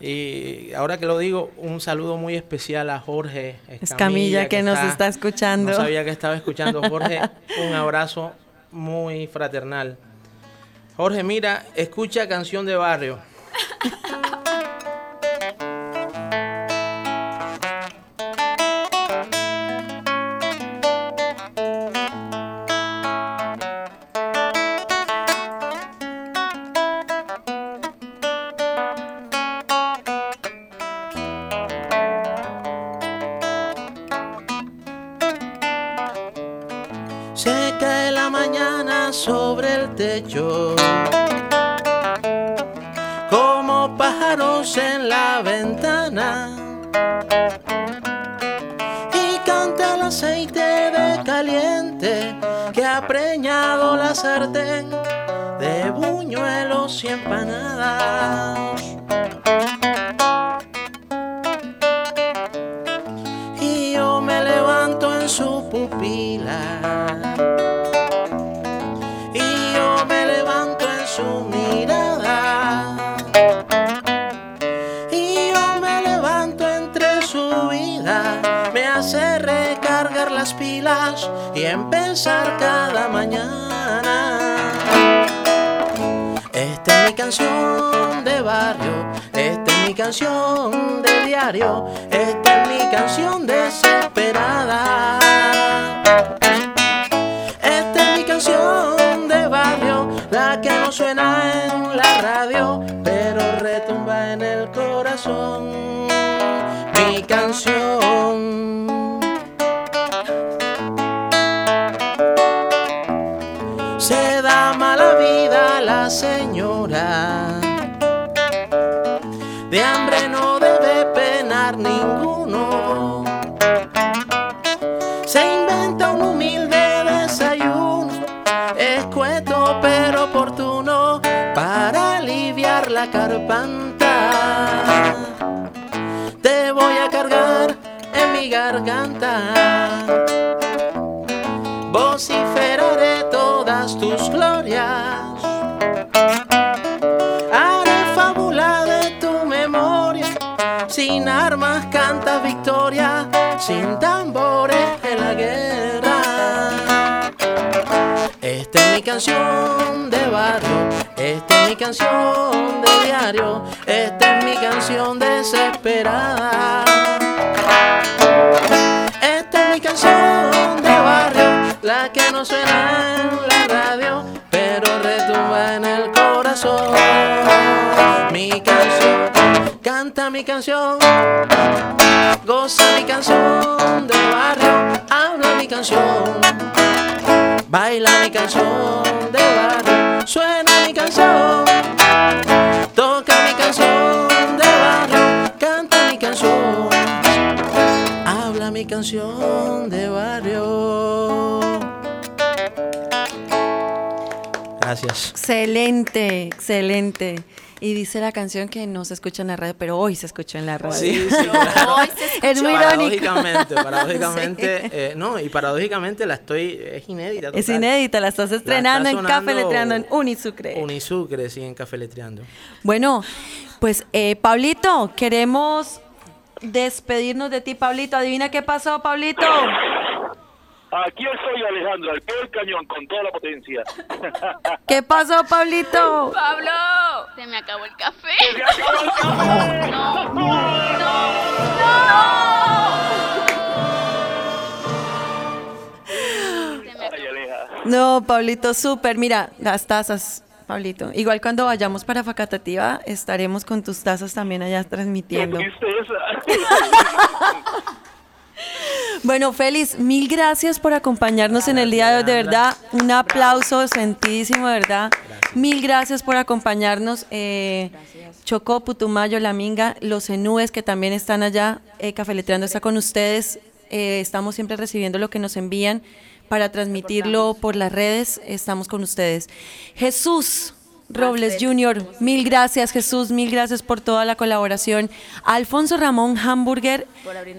Y ahora que lo digo, un saludo muy especial a Jorge Escamilla, que, nos está escuchando. No sabía que estaba escuchando. Jorge, un abrazo muy fraternal. Jorge, mira, escucha Canción de Barrio. Esta es mi canción desesperada. Esta es mi canción de barrio, la que no suena en la radio, pero retumba en el corazón. Mi canción. Carpanta. Te voy a cargar en mi garganta, vociferaré todas tus glorias. Haré fábula de tu memoria, sin armas canta victoria, sin tambores en la guerra. Esta es mi canción de barrio, esta es mi canción de diario, esta es mi canción desesperada. Esta es mi canción de barrio, la que no suena en la radio, pero retumba en el corazón. Mi canción, canta mi canción, goza mi canción de barrio, habla mi canción. Baila mi canción de barrio, suena mi canción, toca mi canción de barrio, canta mi canción, habla mi canción de barrio. Gracias. Excelente, excelente. Y dice la canción que no se escucha en la radio, pero hoy se escuchó en la radio. Sí, sí, *laughs* claro. Hoy se escuchó. Es muy irónico. Paradójicamente, paradójicamente, eh, no, y paradójicamente la estoy, es inédita. Es total. inédita, la estás La estrenando está en Café Letreando en Unisucre. Unisucre, sí, en Café Letreando. Bueno, pues eh, Pablito, queremos despedirnos de ti, Pablito. Adivina qué pasó, Pablito. Aquí estoy, Alejandro, al pie del cañón, con toda la potencia. *laughs* ¿Qué pasó, Pablito? Pablo, se me acabó el café. ¡Se acabó el café! No, Ay, Aleja. No, Pablito, súper. Mira, las tazas, Pablito. Igual cuando vayamos para Facatativa, estaremos con tus tazas también allá ¡Qué transmitiendo. tristeza! *laughs* Bueno, Félix, mil gracias por acompañarnos en el día de hoy. De verdad, un aplauso sentidísimo, de verdad. Mil gracias por acompañarnos. Eh, Chocó, Putumayo, La Minga, los enúes que también están allá, eh, Cafeleteando está con ustedes. Eh, estamos siempre recibiendo lo que nos envían para transmitirlo por las redes. Estamos con ustedes. Jesús. Robles Jr., mil gracias Jesús, mil gracias por toda la colaboración. Alfonso Ramón Hamburger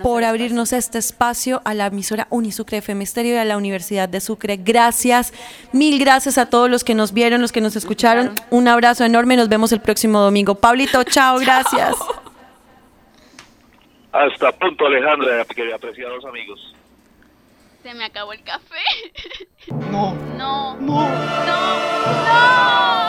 por abrirnos, este espacio a la emisora Unisucre FM Estéreo y a la Universidad de Sucre. Gracias, mil gracias a todos los que nos vieron, los que nos escucharon. Un abrazo enorme, nos vemos el próximo domingo. Pablito, *laughs* chao, gracias. Hasta pronto, Alejandra, que apreciados amigos. se me acabó el café. No. No. No. No.